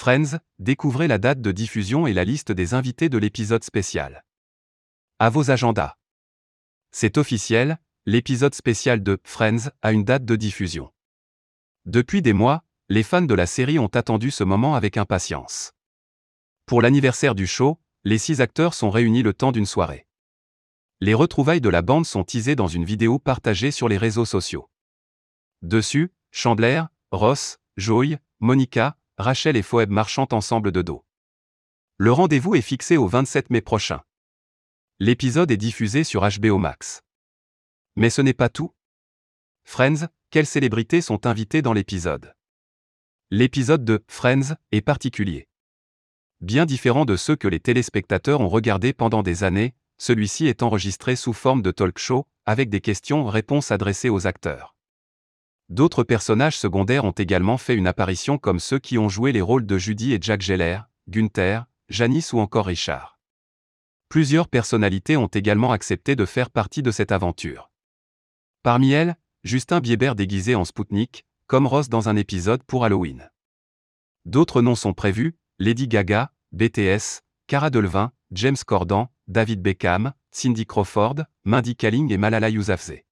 Friends, découvrez la date de diffusion et la liste des invités de l'épisode spécial. À vos agendas. C'est officiel, l'épisode spécial de Friends a une date de diffusion. Depuis des mois, les fans de la série ont attendu ce moment avec impatience. Pour l'anniversaire du show, les six acteurs sont réunis le temps d'une soirée. Les retrouvailles de la bande sont teasées dans une vidéo partagée sur les réseaux sociaux. Dessus, Chandler, Ross, Joey, Monica, Rachel et Phoebe marchant ensemble de dos. Le rendez-vous est fixé au 27 mai prochain. L'épisode est diffusé sur HBO Max. Mais ce n'est pas tout. Friends, quelles célébrités sont invitées dans l'épisode? L'épisode de Friends est particulier. Bien différent de ceux que les téléspectateurs ont regardés pendant des années, celui-ci est enregistré sous forme de talk show, avec des questions-réponses adressées aux acteurs. D'autres personnages secondaires ont également fait une apparition comme ceux qui ont joué les rôles de Judy et Jack Geller, Gunther, Janice ou encore Richard. Plusieurs personnalités ont également accepté de faire partie de cette aventure. Parmi elles, Justin Bieber déguisé en Spoutnik, comme Ross dans un épisode pour Halloween. D'autres noms sont prévus, Lady Gaga, BTS, Cara Delevingne, James Corden, David Beckham, Cindy Crawford, Mindy Kaling et Malala Yousafzai.